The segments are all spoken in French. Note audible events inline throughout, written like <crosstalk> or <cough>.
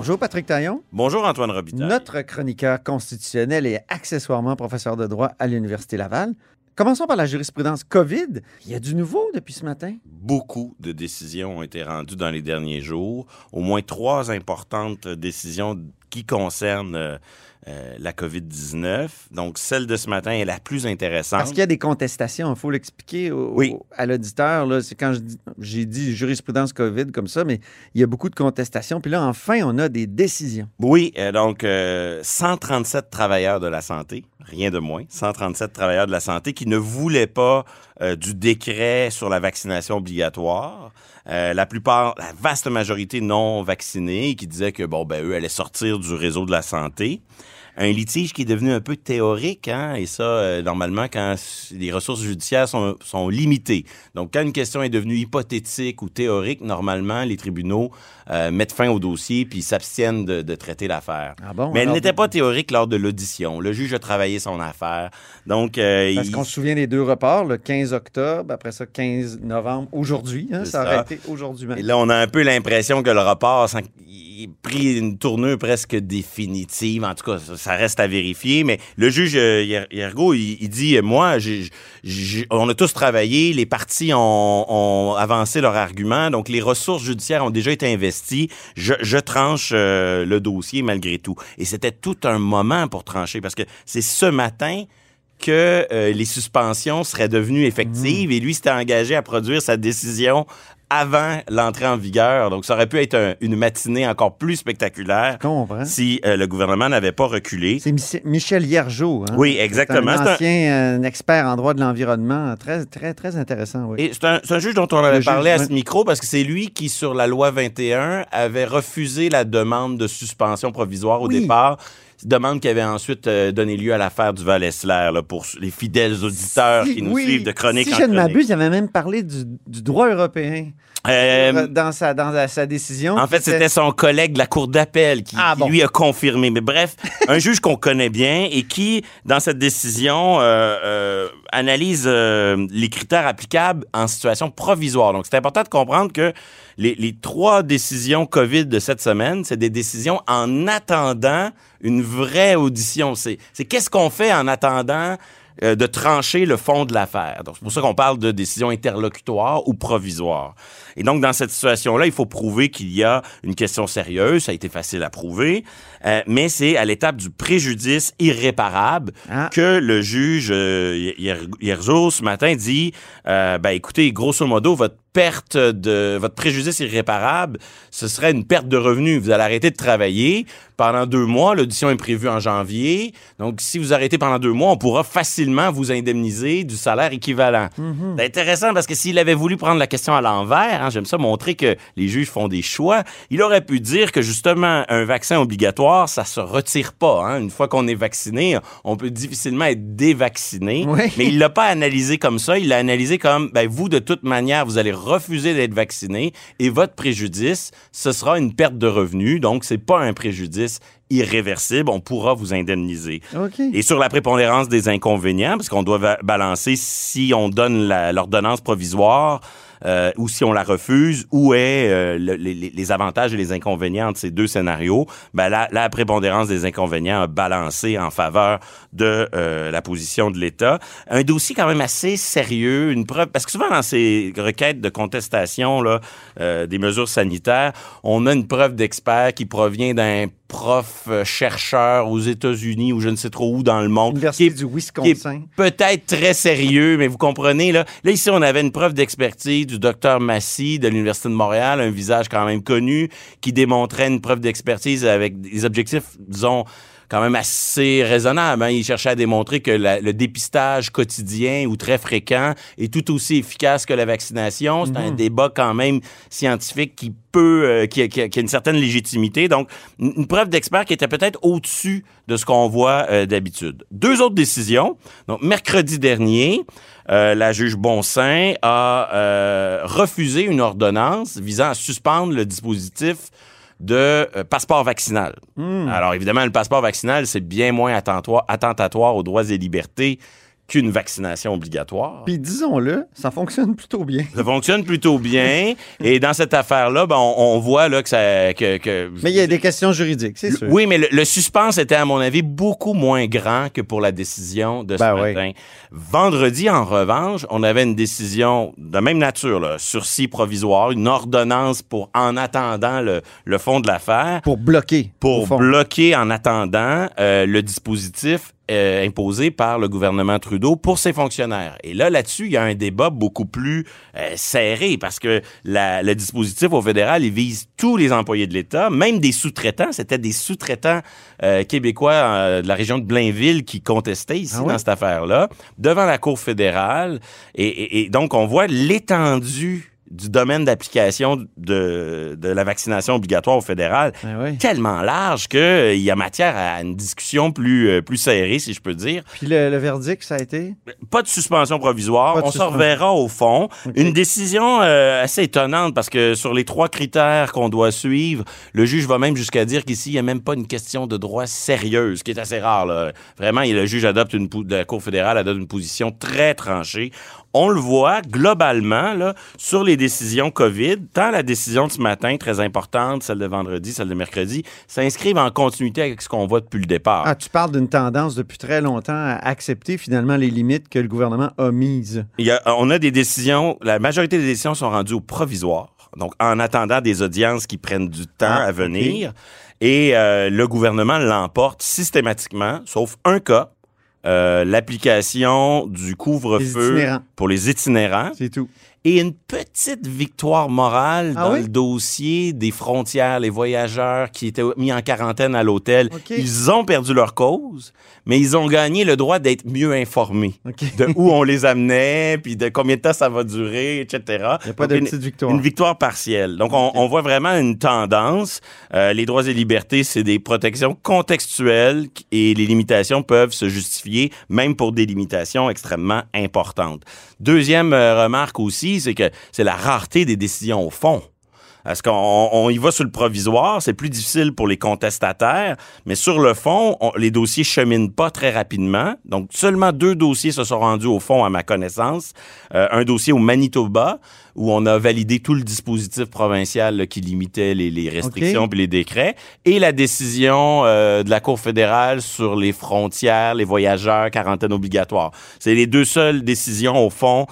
Bonjour Patrick Taillon, Bonjour Antoine Robitaille. notre chroniqueur constitutionnel et accessoirement professeur de droit à l'Université Laval. Commençons par la jurisprudence COVID. Il y a du nouveau depuis ce matin. Beaucoup de décisions ont été rendues dans les derniers jours. Au moins trois importantes décisions qui concernent euh, euh, la COVID-19. Donc, celle de ce matin est la plus intéressante. Parce qu'il y a des contestations, il faut l'expliquer Oui. à l'auditeur. C'est quand j'ai dit jurisprudence COVID comme ça, mais il y a beaucoup de contestations. Puis là, enfin, on a des décisions. Oui, euh, donc euh, 137 travailleurs de la santé, rien de moins, 137 travailleurs de la santé qui ne voulaient pas euh, du décret sur la vaccination obligatoire. Euh, la plupart, la vaste majorité non vaccinés, qui disaient que bon ben eux allaient sortir du réseau de la santé. Un litige qui est devenu un peu théorique, hein, et ça, euh, normalement, quand les ressources judiciaires sont, sont limitées. Donc, quand une question est devenue hypothétique ou théorique, normalement, les tribunaux euh, mettent fin au dossier puis s'abstiennent de, de traiter l'affaire. Ah bon? Mais elle n'était pas théorique lors de l'audition. Le juge a travaillé son affaire. Donc, euh, Parce il- qu'on se souvient des deux reports, le 15 octobre, après ça, 15 novembre, aujourd'hui. hein, ça aurait été aujourd'hui même. Et là, on a un peu l'impression que le report sans- il a pris une tournure presque définitive. En tout cas, ça, ça reste à vérifier. Mais le juge euh, Hier- Hiergo, il, il dit euh, Moi, on a tous travaillé, les partis ont, ont avancé leurs arguments, donc les ressources judiciaires ont déjà été investies. Je, je tranche euh, le dossier malgré tout. Et c'était tout un moment pour trancher parce que c'est ce matin que euh, les suspensions seraient devenues effectives et lui s'était engagé à produire sa décision avant l'entrée en vigueur. Donc, ça aurait pu être un- une matinée encore plus spectaculaire si euh, le gouvernement n'avait pas reculé. C'est Mich- Michel Hiergeau. Hein? Oui, exactement. Un ancien euh, expert en droit de l'environnement. Très, très, très intéressant, oui. Et c'est un, juge dont on avait Le parlé juge, à ce micro parce que c'est lui qui, sur la loi 21, avait refusé la demande de suspension provisoire au Oui. départ. Demande qui avait ensuite euh, donné lieu à l'affaire du Val-Esler, là, pour les fidèles auditeurs Si- qui nous oui, suivent de chronique Si en je ne m'abuse, il avait même parlé du, du droit européen Euh, dans, sa, dans sa- sa décision. En fait, c'était son collègue de la Cour d'appel qui, Ah, qui bon. lui a confirmé. Mais bref, un juge qu'on connaît bien et qui, dans cette décision, euh, euh, analyse euh, les critères applicables en situation provisoire. Donc, c'est important de comprendre que les, trois décisions COVID de cette semaine, c'est des décisions en attendant une vraie audition. C'est qu'est-ce qu'on fait en attendant euh, de trancher le fond de l'affaire? C'est pour ça qu'on parle de décision interlocutoire ou provisoire. Et donc, dans cette situation-là, il faut prouver qu'il y a une question sérieuse. Ça a été facile à prouver. Euh, mais c'est à l'étape du préjudice irréparable Ah. que le juge euh, hier, hier jour, ce matin, dit, euh, ben, écoutez, grosso modo, votre perte de votre préjudice irréparable, ce serait une perte de revenus. Vous allez arrêter de travailler pendant deux mois. L'audition est prévue en janvier. Donc, si vous arrêtez pendant deux mois, on pourra facilement vous indemniser du salaire équivalent. C'est intéressant parce que s'il avait voulu prendre la question à l'envers, j'aime ça montrer que les juges font des choix. Il aurait pu dire que justement, un vaccin obligatoire, ça se retire pas. Hein. Une fois qu'on est vacciné, on peut difficilement être dévacciné. Oui. Mais il l'a pas analysé comme ça. Il l'a analysé comme, ben, vous, de toute manière, vous allez refuser d'être vacciné et votre préjudice, ce sera une perte de revenus. Donc, c'est pas un préjudice irréversible. On pourra vous indemniser. Et sur la prépondérance des inconvénients, parce qu'on doit balancer si on donne l'ordonnance provisoire euh, ou si on la refuse, où est euh, le- les, avantages et les inconvénients de ces deux scénarios, ben la, la prépondérance des inconvénients a balancé en faveur de euh, la position de l'État. Un dossier quand même assez sérieux, une preuve, parce que souvent dans ces requêtes de contestation là, des mesures sanitaires, on a une preuve d'expert qui provient d'un prof euh, chercheur aux États-Unis ou je ne sais trop où dans le monde. Université qui est- du Wisconsin. peut-être très sérieux, mais vous comprenez, là. Là, ici, on avait une preuve d'expertise du docteur Massy de l'Université de Montréal, un visage quand même connu, qui démontrait une preuve d'expertise avec des objectifs, disons, quand même assez raisonnables. hein. Il cherchait à démontrer que la- le dépistage quotidien ou très fréquent est tout aussi efficace que la vaccination. C'est un débat quand même scientifique qui peut, euh, qui, a, qui a- qui a une certaine légitimité. Donc, une, une preuve d'expert qui était peut-être au-dessus de ce qu'on voit euh, d'habitude. Deux autres décisions. Donc, mercredi dernier, euh, la juge Bonsaint a refusé une ordonnance visant à suspendre le dispositif de euh, passeport vaccinal. Alors, évidemment, le passeport vaccinal, c'est bien moins attentatoire, attentatoire aux droits et libertés qu'une vaccination obligatoire. Puis disons-le, ça fonctionne plutôt bien. Ça fonctionne plutôt bien. et dans cette affaire-là, ben, on, on voit là, que ça. Que, que- Mais il y a des questions juridiques, c'est sûr. oui, mais le, le suspense était, à mon avis, beaucoup moins grand que pour la décision de ce Ben matin. Vendredi, en revanche, on avait une décision de même nature, là, sursis provisoire, une ordonnance pour, en attendant le, le fond de l'affaire, Pour bloquer. pour bloquer en attendant euh, le dispositif euh, imposé par le gouvernement Trudeau pour ses fonctionnaires. Et là, là-dessus, il y a un débat beaucoup plus euh, serré parce que la- le dispositif au fédéral, il vise tous les employés de l'État, même des sous-traitants. C'était des sous-traitants euh, québécois euh, de la région de Blainville qui contestaient ici Ah dans cette affaire-là, devant la Cour fédérale. Et, et- et donc, on voit l'étendue du domaine d'application de, de la vaccination obligatoire au fédéral Ben oui. tellement large qu'il y a matière à une discussion plus, euh, plus serrée, si je peux dire. Puis le, le verdict, ça a été? Pas de suspension provisoire. De On se suspension. reverra au fond. Une décision euh, assez étonnante parce que sur les trois critères qu'on doit suivre, le juge va même jusqu'à dire qu'ici, il n'y a même pas une question de droit sérieuse, ce qui est assez rare. Là. Vraiment, le juge adopte une, la Cour fédérale adopte une position très tranchée. On le voit globalement là, sur les décisions COVID, tant la décision de ce matin, très importante, celle de vendredi, celle de mercredi, s'inscrivent en continuité avec ce qu'on voit depuis le départ. Ah, tu parles d'une tendance depuis très longtemps à accepter finalement les limites que le gouvernement a mises. Il y a- on a des décisions, la majorité des décisions sont rendues au provisoire, donc en attendant des audiences qui prennent du temps Ah, à venir. Et euh, le gouvernement l'emporte systématiquement, sauf un cas, l'application du couvre-feu pour les itinérants C'est tout. Et une petite victoire morale Ah dans oui? le dossier des frontières, les voyageurs qui étaient mis en quarantaine à l'hôtel. Ils ont perdu leur cause, mais ils ont gagné le droit d'être mieux informés de où on les amenait, puis de combien de temps ça va durer, etc. Il n'y a pas Donc, de une, petite victoire. une victoire partielle. Donc, on, on voit vraiment une tendance. Euh, les droits et libertés, c'est des protections contextuelles et les limitations peuvent se justifier même pour des limitations extrêmement importantes. Deuxième euh, remarque aussi, c'est que c'est la rareté des décisions au fond. Parce qu'on on y va sur le provisoire, c'est plus difficile pour les contestataires, mais sur le fond, on- les dossiers cheminent pas très rapidement. Donc, seulement deux dossiers se sont rendus au fond, à ma connaissance. Euh, un dossier au Manitoba, où on a validé tout le dispositif provincial là, qui limitait les, les restrictions puis les décrets, et la décision euh, de la Cour fédérale sur les frontières, les voyageurs, quarantaine obligatoire. C'est les deux seules décisions, au fond.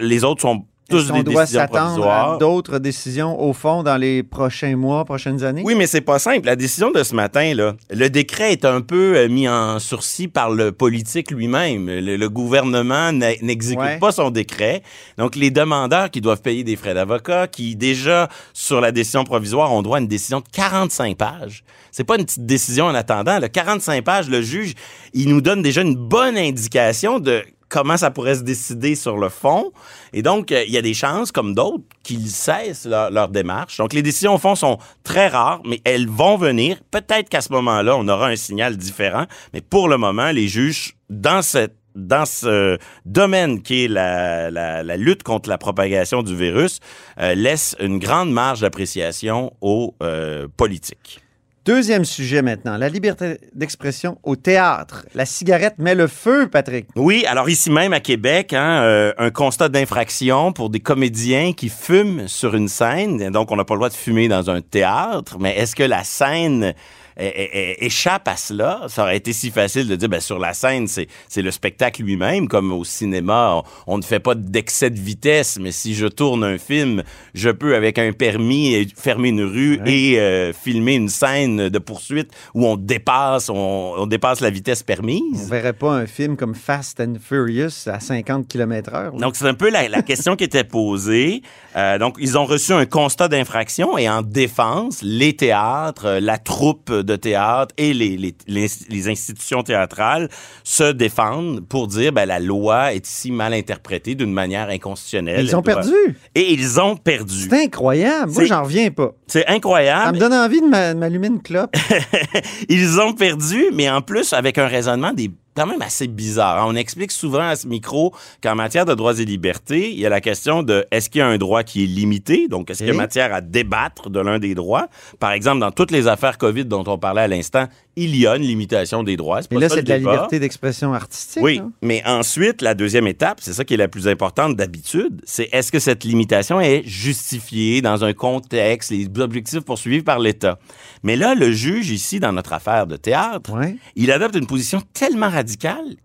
Les autres sont tous des doit décisions s'attendre provisoires. à d'autres décisions au fond dans les prochains mois, prochaines années? Oui, mais c'est pas simple. La décision de ce matin, là, le décret est un peu euh, mis en sursis par le politique lui-même. Le, le gouvernement n'exécute Ouais. pas son décret. Donc, les demandeurs qui doivent payer des frais d'avocat, qui déjà, sur la décision provisoire, ont droit à une décision de 45 pages. C'est pas une petite décision en attendant. Le 45 pages, le juge, il nous donne déjà une bonne indication de comment ça pourrait se décider sur le fond. Et donc, euh, il y a des chances, comme d'autres, qu'ils cessent leur, démarche. Donc, les décisions au fond sont très rares, mais elles vont venir. Peut-être qu'à ce moment-là, on aura un signal différent. Mais pour le moment, les juges, dans cette dans ce domaine qui est la, la, la lutte contre la propagation du virus, euh, laissent une grande marge d'appréciation aux euh, politiques. Deuxième sujet maintenant, la liberté d'expression au théâtre. La cigarette met le feu, Patrick. Oui, alors ici même à Québec, hein, euh, un constat d'infraction pour des comédiens qui fument sur une scène. Donc, on n'a pas le droit de fumer dans un théâtre, mais est-ce que la scène échappe à cela? Ça aurait été si facile de dire, ben, sur la scène, c'est c'est le spectacle lui-même, comme au cinéma, on, on ne fait pas d'excès de vitesse, mais si je tourne un film, je peux, avec un permis, fermer une rue et euh, filmer une scène de poursuite où on dépasse, on, on dépasse la vitesse On permise. verrait pas un film comme Fast and Furious à 50 km/h. Donc, c'est un peu la, la question qui était posée. Euh, donc, ils ont reçu un constat d'infraction et en défense, les théâtres, la troupe de théâtre et les, les, les, les institutions théâtrales se défendent pour dire ben, la loi est ici mal interprétée d'une manière inconstitutionnelle. Ils ont doit- perdu. Et ils ont perdu. C'est incroyable. Moi, j'en reviens pas. C'est Ça incroyable. me donne envie de m'a- m'allumer une clope. <laughs> Ils ont perdu, mais en plus avec un raisonnement des quand même assez bizarre. hein. On explique souvent à ce micro qu'en matière de droits et libertés, il y a la question de est-ce qu'il y a un droit qui est limité, donc est-ce qu'il y a matière à débattre de l'un des droits? Par exemple, dans toutes les affaires COVID dont on parlait à l'instant, il y a une limitation des droits. Mais là, c'est de la liberté d'expression artistique. Oui, là. mais ensuite, la deuxième étape, c'est ça qui est la plus importante d'habitude, c'est est-ce que cette limitation est justifiée dans un contexte, les objectifs poursuivis par l'État? Mais là, le juge, ici, dans notre affaire de théâtre, il adopte une position tellement radicale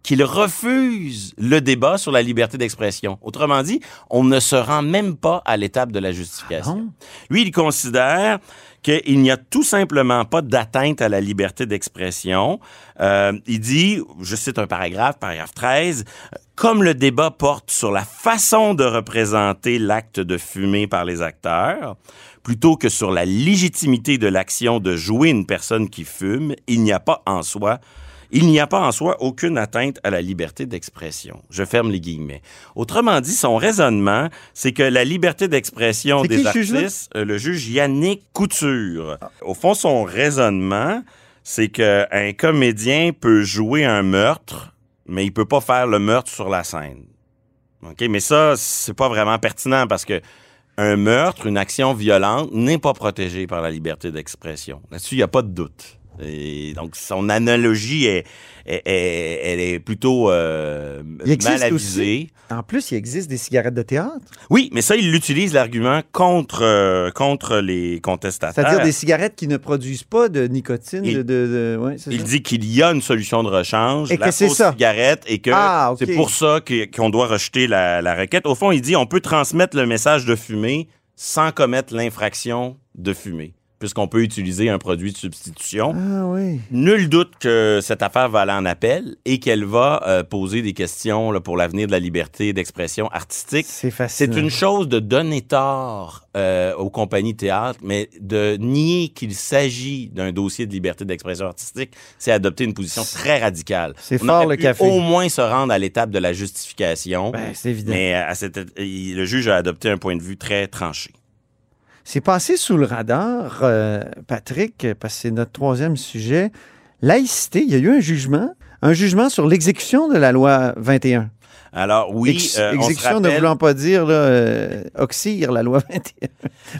qu'il refuse le débat sur la liberté d'expression. Autrement dit, on ne se rend même pas à l'étape de la justification. bon? Lui, il considère qu'il n'y a tout simplement pas d'atteinte à la liberté d'expression. Euh, il dit, je cite un paragraphe, paragraphe 13, comme le débat porte sur la façon de représenter l'acte de fumer par les acteurs, plutôt que sur la légitimité de l'action de jouer une personne qui fume, il n'y a pas en soi il n'y a pas en soi aucune atteinte à la liberté d'expression. Je ferme les guillemets. Autrement dit, son raisonnement, c'est que la liberté d'expression des juge, artistes, euh, le juge Yannick Couture. Au fond, son raisonnement, c'est qu'un comédien peut jouer un meurtre, mais il peut pas faire le meurtre sur la scène. OK, mais ça, c'est pas vraiment pertinent parce que un meurtre, une action violente, n'est pas protégé par la liberté d'expression. Là-dessus, il n'y a pas de doute. Et donc, son analogie est, est- est- elle est plutôt euh, mal avisée. En plus, il existe des cigarettes de théâtre. Oui, mais ça, il utilise l'argument contre, euh, contre les contestataires. C'est-à-dire des cigarettes qui ne produisent pas de nicotine. Il- de, de- de- ouais, c'est Il ça? dit qu'il y a une solution de rechange, Et la que fausse ça. cigarette, et que Ah, c'est pour ça qu'on doit rejeter la, la requête. Au fond, il dit on peut transmettre le message de fumer sans commettre l'infraction de fumer, puisqu'on peut utiliser un produit de substitution. Ah oui. Nul doute que cette affaire va aller en appel et qu'elle va euh, poser des questions là, pour l'avenir de la liberté d'expression artistique. C'est C'est fascinant. une chose de donner tort euh, aux compagnies théâtre, mais de nier qu'il s'agit d'un dossier de liberté d'expression artistique, c'est adopter une position très radicale. C'est fort, le café. Au moins se rendre à l'étape de la justification. Ben, c'est évident. mais euh, à cette, le juge a adopté un point de vue très tranché. C'est passé sous le radar, euh, Patrick, parce que c'est notre troisième sujet. Laïcité, il y a eu un jugement. Un jugement sur l'exécution de la loi 21. Alors oui, Ex- euh, on se ne voulant pas dire là, euh, oxyre la loi 21,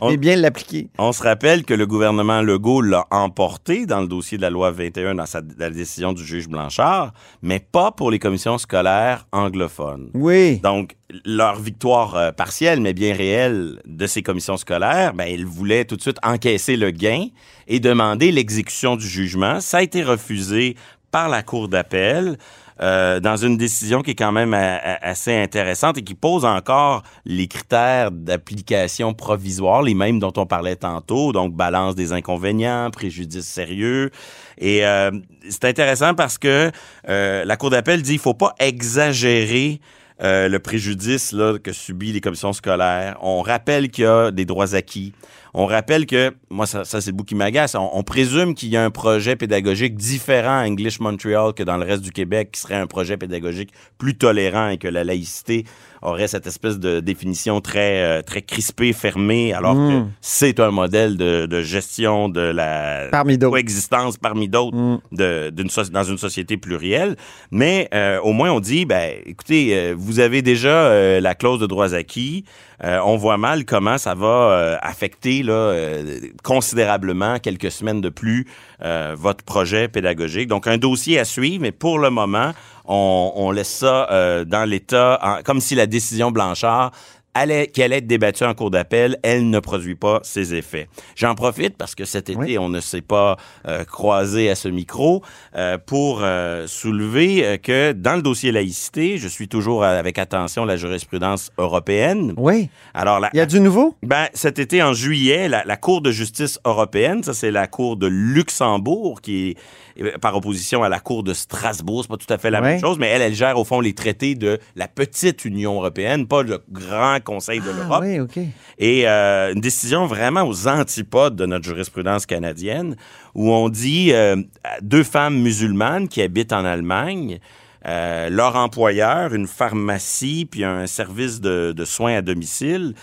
On- mais bien l'appliquer. On se rappelle que le gouvernement Legault l'a emporté dans le dossier de la loi 21 dans sa, la décision du juge Blanchard, mais pas pour les commissions scolaires anglophones. Oui. Donc, leur victoire euh, partielle, mais bien réelle, de ces commissions scolaires, ben, ils voulaient tout de suite encaisser le gain et demander l'exécution du jugement. Ça a été refusé par la Cour d'appel. Euh, dans une décision qui est quand même a- a- assez intéressante et qui pose encore les critères d'application provisoire, les mêmes dont on parlait tantôt, donc balance des inconvénients, préjudice sérieux. Et euh, c'est intéressant parce que euh, la Cour d'appel dit qu'il faut pas exagérer euh, le préjudice là, que subit les commissions scolaires. On rappelle qu'il y a des droits acquis. On rappelle que, moi, ça, c'est le bout qui m'agace, on, on présume qu'il y a un projet pédagogique différent à English Montreal que dans le reste du Québec, qui serait un projet pédagogique plus tolérant et que la laïcité aurait cette espèce de définition très, euh, très crispée, fermée, alors que Mm. c'est un modèle de, de gestion de la Parmi coexistence parmi d'autres Mm. de- d'une so- dans une société plurielle. Mais euh, au moins, on dit, ben, écoutez, euh, vous avez déjà euh, la clause de droits acquis. Euh, on voit mal comment ça va euh, affecter là, euh, considérablement quelques semaines de plus euh, votre projet pédagogique. Donc, un dossier à suivre, mais pour le moment, on, on laisse ça euh, dans l'État, comme si la décision Blanchard allait, qui allait être débattue en cours d'appel, elle ne produit pas ses effets. J'en profite parce que cet été, Oui. on ne s'est pas euh, croisé à ce micro euh, pour euh, soulever que dans le dossier laïcité, je suis toujours avec attention la jurisprudence européenne. Oui. Alors, la, Il y a du nouveau? ben, cet été, en juillet, la, la Cour de justice européenne, ça c'est la Cour de Luxembourg, qui est euh, par opposition à la Cour de Strasbourg, c'est pas tout à fait la même chose, mais elle, elle gère au fond les traités de la petite Union européenne, pas le grand Conseil de Ah, l'Europe. oui. Et euh, une décision vraiment aux antipodes de notre jurisprudence canadienne, où on dit euh, deux femmes musulmanes qui habitent en Allemagne, euh, leur employeur, une pharmacie, puis un service de, de soins à domicile,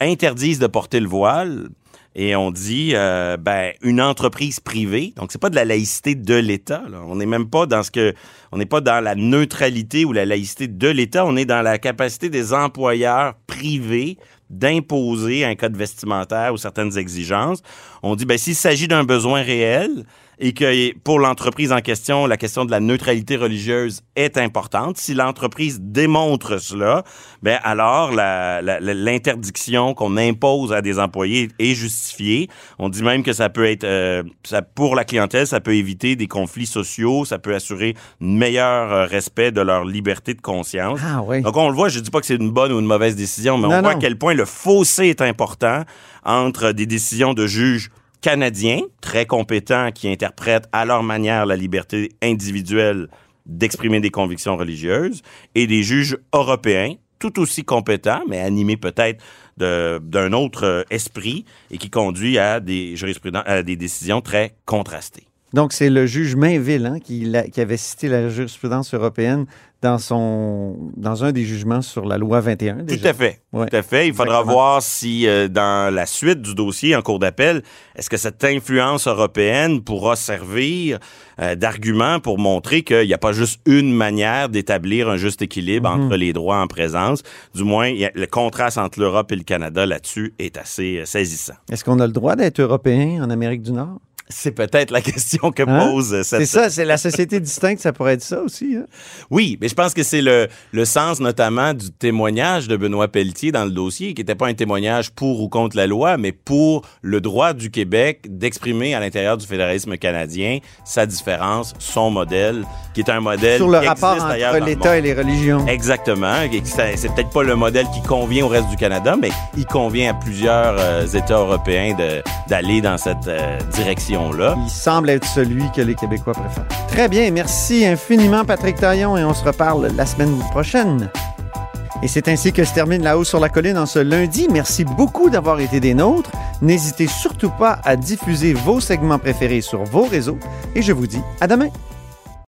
interdisent de porter le voile. Et on dit, euh, ben, une entreprise privée. Donc, c'est pas de la laïcité de l'État. là. On n'est même pas dans ce que, on n'est pas dans la neutralité ou la laïcité de l'État. On est dans la capacité des employeurs d'imposer un code vestimentaire ou certaines exigences. On dit, ben, s'il s'agit d'un besoin réel et que pour l'entreprise en question, la question de la neutralité religieuse est importante, si l'entreprise démontre cela, ben, alors la- la- la- l'interdiction qu'on impose à des employés est justifiée. On dit même que ça peut être, euh, ça, pour la clientèle, ça peut éviter des conflits sociaux, ça peut assurer un meilleur euh, respect de leur liberté de conscience. Ah oui. Donc, on le voit, je dis pas que c'est une bonne ou une mauvaise décision, mais Non, on voit non. à quel point le fossé est important entre des décisions de juges canadiens, très compétents, qui interprètent à leur manière la liberté individuelle d'exprimer des convictions religieuses, et des juges européens, tout aussi compétents, mais animés peut-être d'un autre euh, esprit, et qui conduit à des jurisprudences, à des décisions très contrastées. Donc, c'est le juge Mainville hein, qui, qui avait cité la jurisprudence européenne dans, son, dans un des jugements sur la loi 21. Tout déjà. à fait. Ouais. Tout à fait. Il faudra Exactement. voir si, euh, dans la suite du dossier en cours d'appel, est-ce que cette influence européenne pourra servir euh, d'argument pour montrer qu'il n'y a pas juste une manière d'établir un juste équilibre Mhm. entre les droits en présence. Du moins, a- le contraste entre l'Europe et le Canada là-dessus est assez euh, saisissant. Est-ce qu'on a le droit d'être européen en Amérique du Nord? C'est peut-être la <laughs> question que Hein? pose cette... C'est ça, c'est la société distincte, ça pourrait être ça aussi. hein? Oui, mais je pense que c'est le, le sens notamment du témoignage de Benoît Pelletier dans le dossier, qui n'était pas un témoignage pour ou contre la loi, mais pour le droit du Québec d'exprimer à l'intérieur du fédéralisme canadien sa différence, son modèle, qui est un modèle Sur le qui rapport entre le l'État et les religions. Exactement. C'est peut-être pas le modèle qui convient au reste du Canada, mais il convient à plusieurs euh, États européens d'aller dans cette euh, Il semble être celui que les Québécois préfèrent. Très bien, merci infiniment Patrick Taillon et on se reparle la semaine prochaine. Et c'est ainsi que se termine La Haut sur la Colline en ce lundi. Merci beaucoup d'avoir été des nôtres. N'hésitez surtout pas à diffuser vos segments préférés sur vos réseaux et je vous dis à demain.